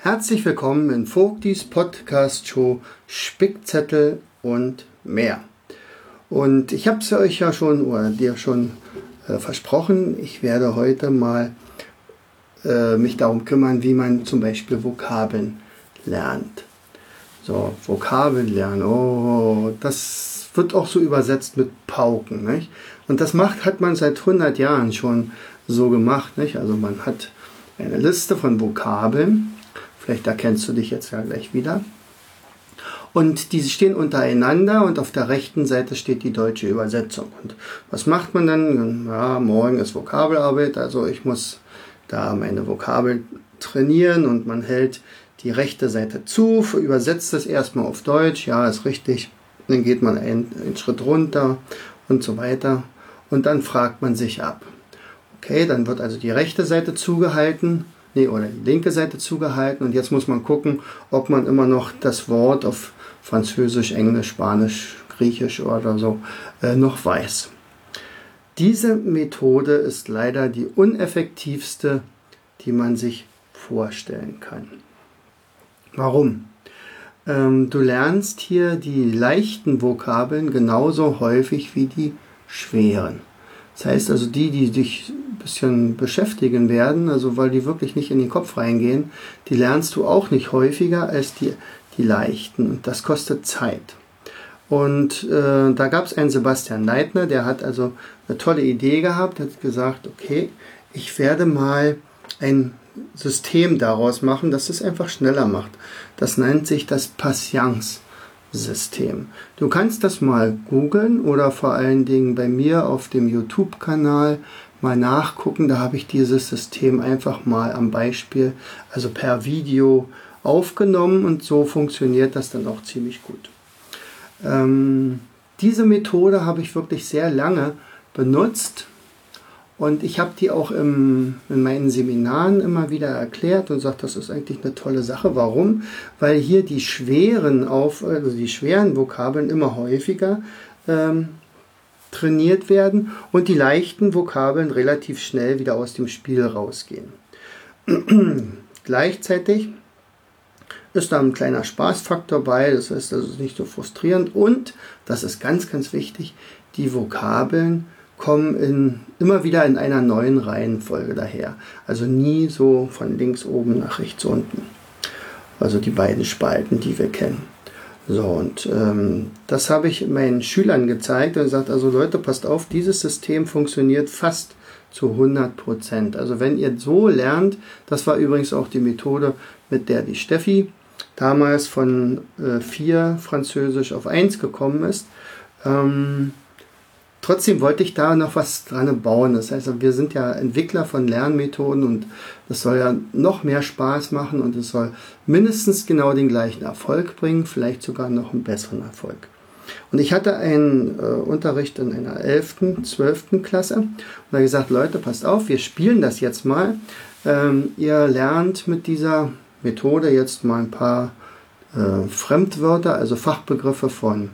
Herzlich willkommen in Vogtis Podcast Show Spickzettel und mehr. Und ich habe es euch ja schon oder dir schon äh, versprochen, ich werde heute mal äh, mich darum kümmern, wie man zum Beispiel Vokabeln lernt. So, Vokabeln lernen, oh, das wird auch so übersetzt mit Pauken. Nicht? Und das macht, hat man seit 100 Jahren schon so gemacht. Nicht? Also man hat eine Liste von Vokabeln Vielleicht erkennst du dich jetzt ja gleich wieder. Und diese stehen untereinander und auf der rechten Seite steht die deutsche Übersetzung. Und was macht man dann? Ja, morgen ist Vokabelarbeit, also ich muss da meine Vokabel trainieren und man hält die rechte Seite zu, übersetzt es erstmal auf Deutsch, ja, ist richtig. Dann geht man einen, einen Schritt runter und so weiter. Und dann fragt man sich ab. Okay, dann wird also die rechte Seite zugehalten nee, oder die linke Seite zugehalten und jetzt muss man gucken, ob man immer noch das Wort auf Französisch, Englisch, Spanisch, Griechisch oder so äh, noch weiß. Diese Methode ist leider die uneffektivste, die man sich vorstellen kann. Warum? Ähm, du lernst hier die leichten Vokabeln genauso häufig wie die schweren. Das heißt also, die, die dich bisschen beschäftigen werden, also weil die wirklich nicht in den Kopf reingehen, die lernst du auch nicht häufiger als die, die leichten. Und das kostet Zeit. Und äh, da gab es einen Sebastian Leitner, der hat also eine tolle Idee gehabt, hat gesagt, okay, ich werde mal ein System daraus machen, das es einfach schneller macht. Das nennt sich das Patience. System. Du kannst das mal googeln oder vor allen Dingen bei mir auf dem YouTube-Kanal mal nachgucken. Da habe ich dieses System einfach mal am Beispiel, also per Video aufgenommen und so funktioniert das dann auch ziemlich gut. Ähm, diese Methode habe ich wirklich sehr lange benutzt und ich habe die auch im, in meinen Seminaren immer wieder erklärt und sagt, das ist eigentlich eine tolle Sache. Warum? Weil hier die schweren auf, also die schweren Vokabeln immer häufiger ähm, trainiert werden und die leichten Vokabeln relativ schnell wieder aus dem Spiel rausgehen. Gleichzeitig ist da ein kleiner Spaßfaktor bei, das heißt, das ist nicht so frustrierend und, das ist ganz, ganz wichtig, die Vokabeln kommen in, immer wieder in einer neuen Reihenfolge daher. Also nie so von links oben nach rechts unten. Also die beiden Spalten, die wir kennen. So, und ähm, das habe ich meinen Schülern gezeigt und gesagt, also Leute, passt auf, dieses System funktioniert fast zu 100 Prozent. Also wenn ihr so lernt, das war übrigens auch die Methode, mit der die Steffi damals von äh, 4 Französisch auf 1 gekommen ist. Ähm, trotzdem wollte ich da noch was dran bauen. Das heißt, wir sind ja Entwickler von Lernmethoden und das soll ja noch mehr Spaß machen und es soll mindestens genau den gleichen Erfolg bringen, vielleicht sogar noch einen besseren Erfolg. Und ich hatte einen äh, Unterricht in einer 11., 12. Klasse und da gesagt, Leute, passt auf, wir spielen das jetzt mal. Ähm, ihr lernt mit dieser Methode jetzt mal ein paar äh, Fremdwörter, also Fachbegriffe von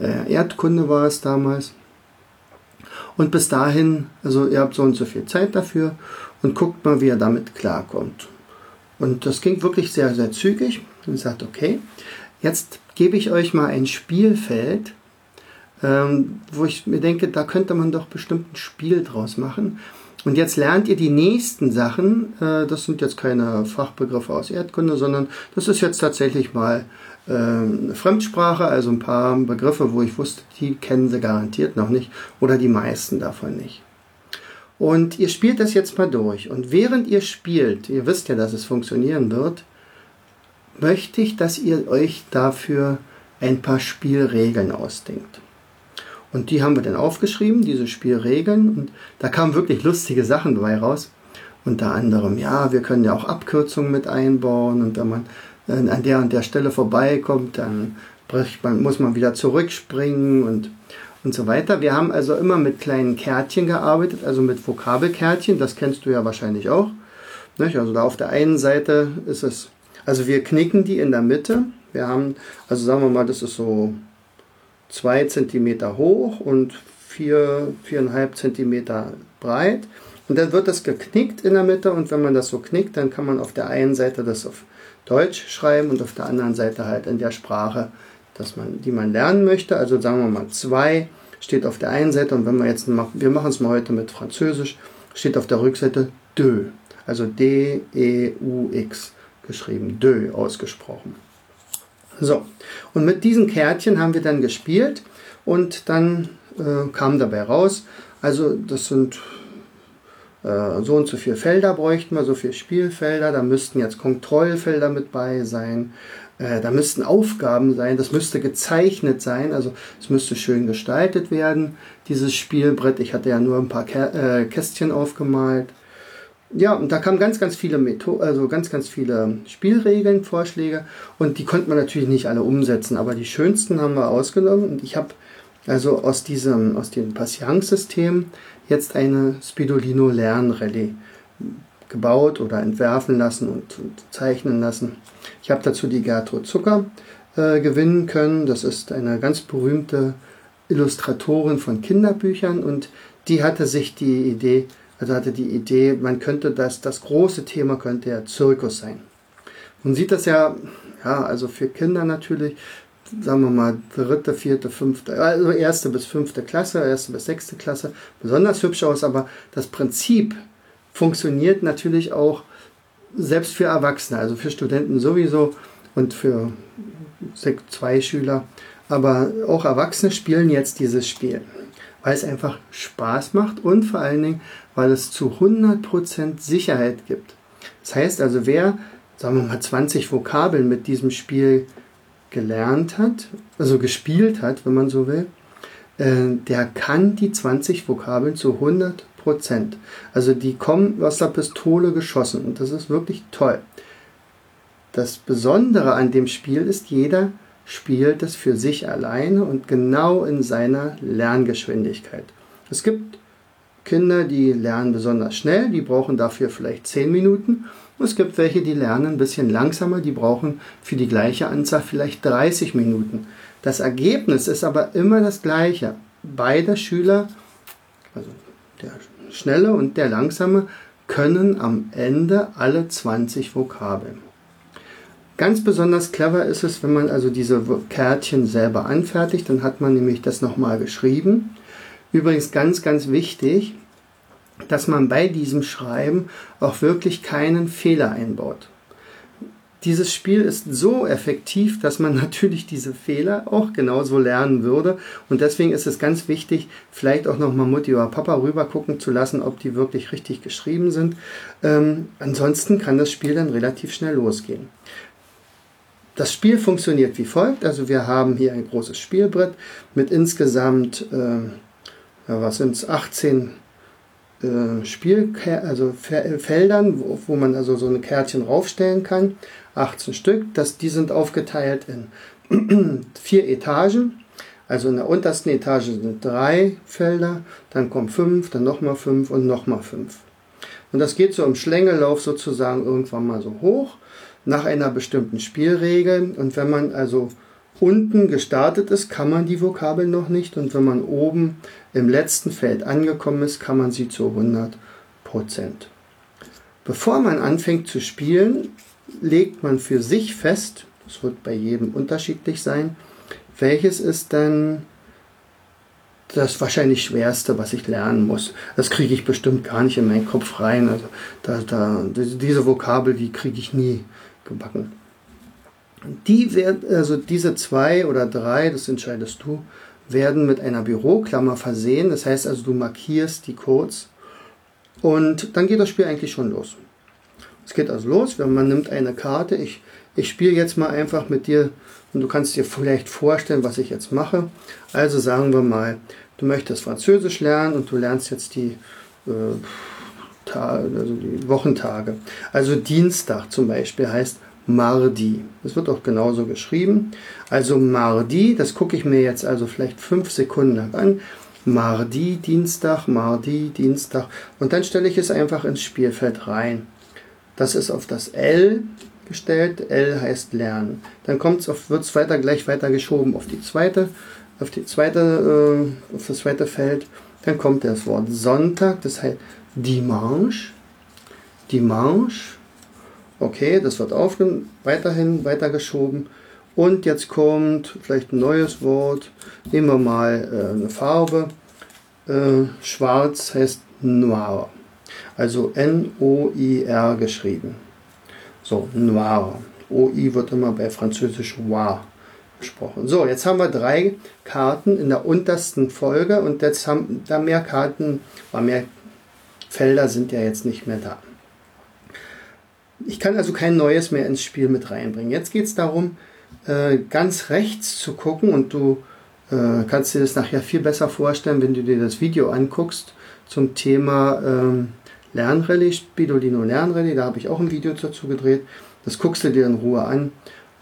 äh, Erdkunde war es damals und bis dahin, also ihr habt so und so viel Zeit dafür und guckt mal, wie ihr damit klarkommt. Und das ging wirklich sehr, sehr zügig und sagt, okay, jetzt gebe ich euch mal ein Spielfeld, ähm, wo ich mir denke, da könnte man doch bestimmt ein Spiel draus machen. Und jetzt lernt ihr die nächsten Sachen. Äh, das sind jetzt keine Fachbegriffe aus Erdkunde, sondern das ist jetzt tatsächlich mal äh, Fremdsprache, also ein paar Begriffe, wo ich wusste, die kennen sie garantiert noch nicht oder die meisten davon nicht. Und ihr spielt das jetzt mal durch. Und während ihr spielt, ihr wisst ja, dass es funktionieren wird, möchte ich, dass ihr euch dafür ein paar Spielregeln ausdenkt. Und die haben wir dann aufgeschrieben, diese Spielregeln. Und da kamen wirklich lustige Sachen dabei raus. Unter anderem, ja, wir können ja auch Abkürzungen mit einbauen. Und wenn man an der und der Stelle vorbeikommt, dann man, muss man wieder zurückspringen und, und so weiter. Wir haben also immer mit kleinen Kärtchen gearbeitet, also mit Vokabelkärtchen, das kennst du ja wahrscheinlich auch. Nicht? Also da auf der einen Seite ist es, also wir knicken die in der Mitte. Wir haben, also sagen wir mal, das ist so zwei Zentimeter hoch und vier, viereinhalb Zentimeter breit. Und dann wird das geknickt in der Mitte und wenn man das so knickt, dann kann man auf der einen Seite das auf Deutsch schreiben und auf der anderen Seite halt in der Sprache, dass man, die man lernen möchte. Also sagen wir mal zwei steht auf der einen Seite und wenn wir jetzt machen, wir machen es mal heute mit Französisch, steht auf der Rückseite deux, also D-E-U-X geschrieben, deux ausgesprochen. So, und mit diesen Kärtchen haben wir dann gespielt und dann äh, kam dabei raus, also das sind äh, so und so viele Felder bräuchten wir, so viele Spielfelder, da müssten jetzt Kontrollfelder mit bei sein, äh, da müssten Aufgaben sein, das müsste gezeichnet sein, also es müsste schön gestaltet werden, dieses Spielbrett. Ich hatte ja nur ein paar äh, Kästchen aufgemalt. Ja, und da kamen ganz, ganz viele Methoden, also ganz, ganz viele Spielregeln, Vorschläge. Und die konnte man natürlich nicht alle umsetzen, aber die schönsten haben wir ausgenommen. Und ich habe also aus diesem, aus dem Patience-System jetzt eine Spidolino Lernrallye gebaut oder entwerfen lassen und, und zeichnen lassen. Ich habe dazu die Gertrud Zucker äh, gewinnen können. Das ist eine ganz berühmte Illustratorin von Kinderbüchern und die hatte sich die Idee, also hatte die Idee, man könnte das, das große Thema könnte ja Zirkus sein. Man sieht das ja, ja, also für Kinder natürlich, sagen wir mal, dritte, vierte, fünfte, also erste bis fünfte Klasse, erste bis sechste Klasse, besonders hübsch aus, aber das Prinzip funktioniert natürlich auch selbst für Erwachsene, also für Studenten sowieso und für zwei Schüler. Aber auch Erwachsene spielen jetzt dieses Spiel, weil es einfach Spaß macht und vor allen Dingen, weil es zu 100% Sicherheit gibt. Das heißt also, wer, sagen wir mal, 20 Vokabeln mit diesem Spiel gelernt hat, also gespielt hat, wenn man so will, äh, der kann die 20 Vokabeln zu 100 Prozent. Also die kommen aus der Pistole geschossen und das ist wirklich toll. Das Besondere an dem Spiel ist, jeder spielt es für sich alleine und genau in seiner Lerngeschwindigkeit. Es gibt Kinder, die lernen besonders schnell, die brauchen dafür vielleicht 10 Minuten. Und es gibt welche, die lernen ein bisschen langsamer, die brauchen für die gleiche Anzahl vielleicht 30 Minuten. Das Ergebnis ist aber immer das gleiche. Beide Schüler, also der Schnelle und der Langsame können am Ende alle 20 Vokabeln. Ganz besonders clever ist es, wenn man also diese Kärtchen selber anfertigt, dann hat man nämlich das nochmal geschrieben. Übrigens ganz, ganz wichtig, dass man bei diesem Schreiben auch wirklich keinen Fehler einbaut dieses Spiel ist so effektiv, dass man natürlich diese Fehler auch genauso lernen würde. Und deswegen ist es ganz wichtig, vielleicht auch nochmal Mutti oder Papa rüber gucken zu lassen, ob die wirklich richtig geschrieben sind. Ähm, ansonsten kann das Spiel dann relativ schnell losgehen. Das Spiel funktioniert wie folgt. Also wir haben hier ein großes Spielbrett mit insgesamt, äh, ja, was sind es, 18 äh, Spiel, also Feldern, wo, wo, man also so ein Kärtchen raufstellen kann. 18 Stück. Das, die sind aufgeteilt in vier Etagen. Also in der untersten Etage sind drei Felder, dann kommen fünf, dann nochmal fünf und nochmal fünf. Und das geht so im Schlängellauf sozusagen irgendwann mal so hoch, nach einer bestimmten Spielregel. Und wenn man also unten gestartet ist, kann man die Vokabel noch nicht. Und wenn man oben im letzten Feld angekommen ist, kann man sie zu 100 Prozent. Bevor man anfängt zu spielen, legt man für sich fest, das wird bei jedem unterschiedlich sein, welches ist dann das wahrscheinlich schwerste, was ich lernen muss. Das kriege ich bestimmt gar nicht in meinen Kopf rein. Also da, da, diese Vokabel, die kriege ich nie gebacken. Die werden, also diese zwei oder drei, das entscheidest du, werden mit einer Büroklammer versehen. Das heißt also, du markierst die Codes und dann geht das Spiel eigentlich schon los. Es geht also los, wenn man nimmt eine Karte. Ich, ich spiele jetzt mal einfach mit dir und du kannst dir vielleicht vorstellen, was ich jetzt mache. Also sagen wir mal, du möchtest Französisch lernen und du lernst jetzt die, äh, also die Wochentage. Also Dienstag zum Beispiel heißt Mardi. Das wird auch genauso geschrieben. Also Mardi, das gucke ich mir jetzt also vielleicht fünf Sekunden lang an. Mardi, Dienstag, Mardi, Dienstag. Und dann stelle ich es einfach ins Spielfeld rein. Das ist auf das L gestellt. L heißt lernen. Dann wird es weiter gleich weiter geschoben auf die zweite, auf die zweite, äh, auf das zweite Feld. Dann kommt das Wort Sonntag. Das heißt Dimanche, Dimanche. Okay, das wird aufgenommen, weiterhin weitergeschoben. Und jetzt kommt vielleicht ein neues Wort. Nehmen wir mal äh, eine Farbe. Äh, schwarz heißt Noir. Also N-O-I-R geschrieben. So, Noir. O-I wird immer bei Französisch Noir gesprochen. So, jetzt haben wir drei Karten in der untersten Folge und jetzt haben da mehr Karten, war mehr Felder sind ja jetzt nicht mehr da. Ich kann also kein neues mehr ins Spiel mit reinbringen. Jetzt geht es darum, äh, ganz rechts zu gucken und du äh, kannst dir das nachher viel besser vorstellen, wenn du dir das Video anguckst zum Thema ähm, Lernrallye, Spidolino Lernrallye. Da habe ich auch ein Video dazu gedreht. Das guckst du dir in Ruhe an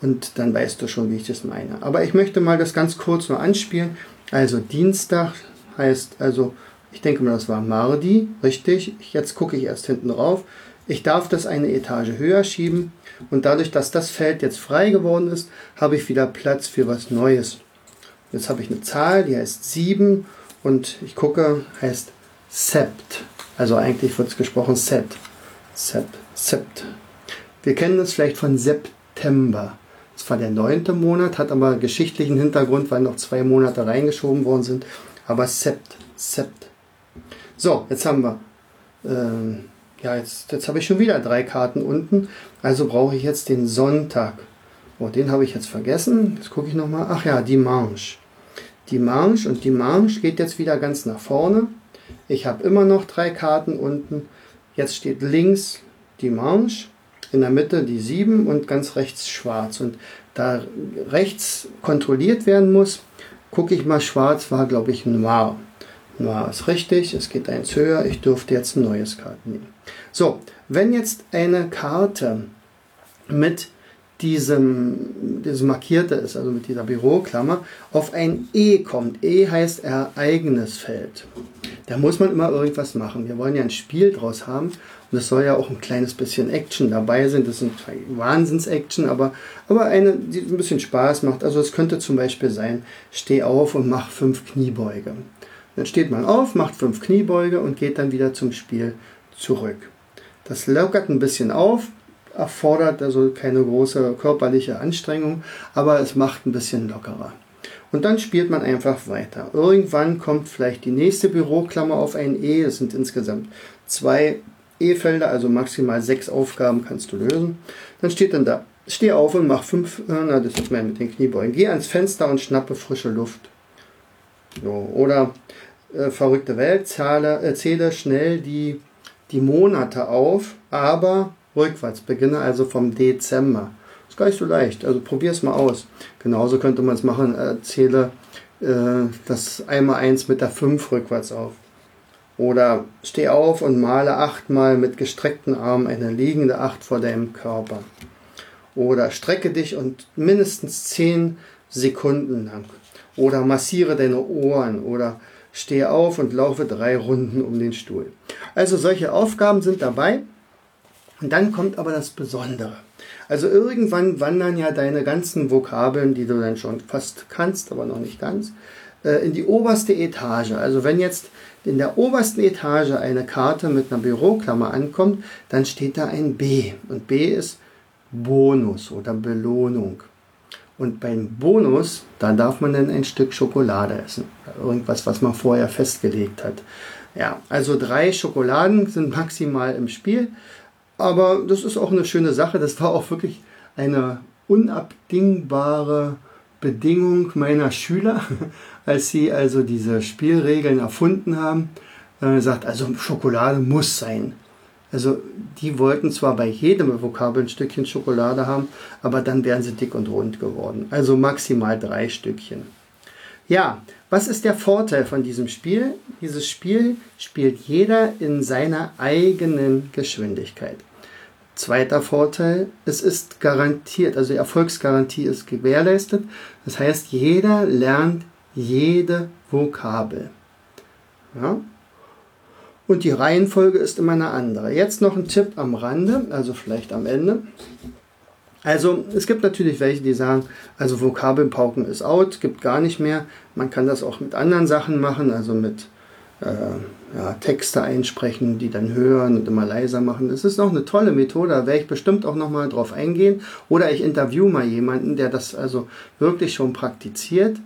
und dann weißt du schon, wie ich das meine. Aber ich möchte mal das ganz kurz nur anspielen. Also Dienstag heißt also, ich denke mal, das war Mardi, richtig. Jetzt gucke ich erst hinten drauf. Ich darf das eine Etage höher schieben und dadurch, dass das Feld jetzt frei geworden ist, habe ich wieder Platz für was Neues. Jetzt habe ich eine Zahl, die heißt 7 und ich gucke, heißt Sept. Also eigentlich wird es gesprochen Sept. Sept. Sept. Wir kennen das vielleicht von September. Das war der neunte Monat, hat aber geschichtlichen Hintergrund, weil noch zwei Monate reingeschoben worden sind. Aber Sept. Sept. So, jetzt haben wir ähm, ja, jetzt, jetzt habe ich schon wieder drei Karten unten. Also brauche ich jetzt den Sonntag. Oh, den habe ich jetzt vergessen. Jetzt gucke ich nochmal. Ach ja, Dimanche. Dimanche und Dimanche geht jetzt wieder ganz nach vorne. Ich habe immer noch drei Karten unten. Jetzt steht links Dimanche, in der Mitte die 7 und ganz rechts schwarz. Und da rechts kontrolliert werden muss, gucke ich mal, schwarz war glaube ich Noir. Noir ist richtig, es geht eins höher, ich dürfte jetzt ein neues Karten nehmen. So, wenn jetzt eine Karte mit diesem, diesem markierte ist, also mit dieser Büroklammer, auf ein E kommt. E heißt Ereignisfeld. Da muss man immer irgendwas machen. Wir wollen ja ein Spiel draus haben und es soll ja auch ein kleines bisschen Action dabei sein. Das sind Wahnsinns-Action, aber, aber eine, die ein bisschen Spaß macht. Also es könnte zum Beispiel sein, steh auf und mach fünf Kniebeuge. Dann steht man auf, macht fünf Kniebeuge und geht dann wieder zum Spiel zurück. Das lockert ein bisschen auf, erfordert also keine große körperliche Anstrengung, aber es macht ein bisschen lockerer. Und dann spielt man einfach weiter. Irgendwann kommt vielleicht die nächste Büroklammer auf ein E. Es sind insgesamt zwei E-Felder, also maximal sechs Aufgaben kannst du lösen. Dann steht dann da, steh auf und mach fünf, äh, na, das ist mehr mit den Kniebeugen. Geh ans Fenster und schnappe frische Luft. So, oder äh, verrückte Welt, zahle, äh, zähle schnell die die Monate auf, aber rückwärts. Beginne also vom Dezember. Ist gar nicht so leicht. Also probier es mal aus. Genauso könnte man es machen. Zähle äh, das einmal eins mit der 5 rückwärts auf. Oder steh auf und male achtmal mit gestreckten Armen eine liegende Acht vor deinem Körper. Oder strecke dich und mindestens 10 Sekunden lang. Oder massiere deine Ohren. Oder stehe auf und laufe drei Runden um den Stuhl. Also solche Aufgaben sind dabei. Und dann kommt aber das Besondere. Also irgendwann wandern ja deine ganzen Vokabeln, die du dann schon fast kannst, aber noch nicht ganz, äh, in die oberste Etage. Also wenn jetzt in der obersten Etage eine Karte mit einer Büroklammer ankommt, dann steht da ein B. Und B ist Bonus oder Belohnung. Und beim Bonus, da darf man dann ein Stück Schokolade essen. Irgendwas, was man vorher festgelegt hat. Ja, also drei Schokoladen sind maximal im Spiel. Aber das ist auch eine schöne Sache. Das war auch wirklich eine unabdingbare Bedingung meiner Schüler, als sie also diese Spielregeln erfunden haben. Äh, sagt, also Schokolade muss sein. Also die wollten zwar bei jedem Vokabel ein Stückchen Schokolade haben, aber dann wären sie dick und rund geworden. Also maximal drei Stückchen. Ja, was ist der Vorteil von diesem Spiel? Dieses Spiel spielt jeder in seiner eigenen Geschwindigkeit. Zweiter Vorteil, es ist garantiert, also die Erfolgsgarantie ist gewährleistet. Das heißt, jeder lernt jede Vokabel. Ja? Und die Reihenfolge ist immer eine andere. Jetzt noch ein Tipp am Rande, also vielleicht am Ende. Also es gibt natürlich welche, die sagen, also Vokabelpauken ist out, gibt gar nicht mehr. Man kann das auch mit anderen Sachen machen, also mit äh, ja, Texte einsprechen, die dann hören und immer leiser machen. Das ist auch eine tolle Methode, da werde ich bestimmt auch nochmal drauf eingehen. Oder ich interview mal jemanden, der das also wirklich schon praktiziert.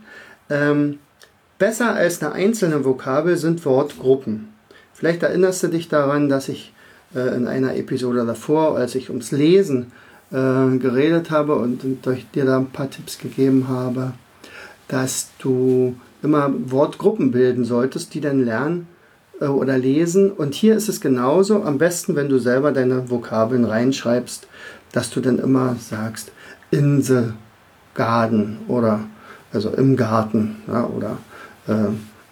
Ähm, besser als eine einzelne Vokabel sind Wortgruppen. Vielleicht erinnerst du dich daran, dass ich äh, in einer Episode davor, als ich ums Lesen äh, geredet habe und, und dir da ein paar Tipps gegeben habe, dass du immer Wortgruppen bilden solltest, die dann lernen äh, oder lesen. Und hier ist es genauso. Am besten, wenn du selber deine Vokabeln reinschreibst, dass du dann immer sagst, in garden oder also im Garten ja, oder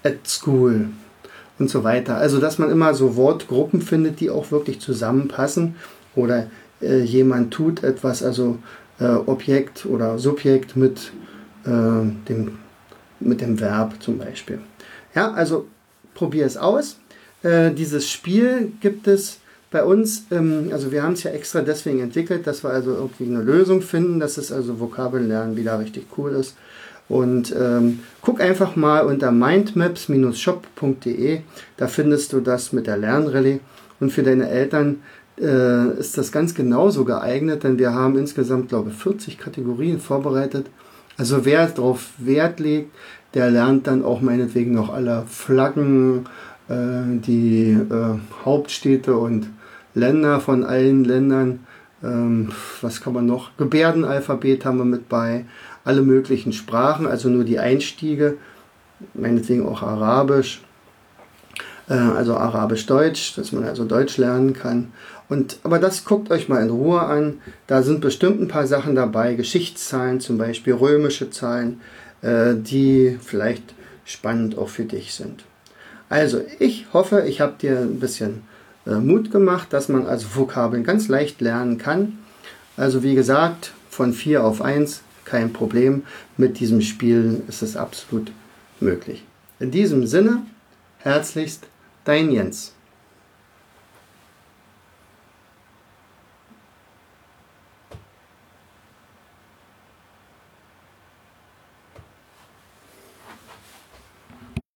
at school und so weiter. Also, dass man immer so Wortgruppen findet, die auch wirklich zusammenpassen oder äh, jemand tut etwas, also äh, Objekt oder Subjekt mit, äh, dem, mit dem Verb zum Beispiel. Ja, also probier es aus. Äh, dieses Spiel gibt es bei uns, ähm, also wir haben es ja extra deswegen entwickelt, dass wir also irgendwie eine Lösung finden, dass es also Vokabellernen wieder richtig cool ist. Und ähm, guck einfach mal unter mindmaps-shop.de, da findest du das mit der Lernrallye. Und für deine Eltern äh, ist das ganz genauso geeignet, denn wir haben insgesamt, glaube ich, 40 Kategorien vorbereitet. Also wer darauf Wert legt, der lernt dann auch meinetwegen noch alle Flaggen, äh, die äh, Hauptstädte und Länder von allen Ländern. Ähm, was kann man noch? Gebärdenalphabet haben wir mit bei. Alle möglichen Sprachen, also nur die Einstiege, meinetwegen auch Arabisch, äh, also Arabisch-Deutsch, dass man also Deutsch lernen kann. Und, aber das guckt euch mal in Ruhe an. Da sind bestimmt ein paar Sachen dabei, Geschichtszahlen zum Beispiel, römische Zahlen, äh, die vielleicht spannend auch für dich sind. Also ich hoffe, ich habe dir ein bisschen äh, Mut gemacht, dass man also Vokabeln ganz leicht lernen kann. Also wie gesagt, von 4 auf 1 kein Problem. Mit diesem Spiel ist es absolut möglich. In diesem Sinne, herzlichst, dein Jens.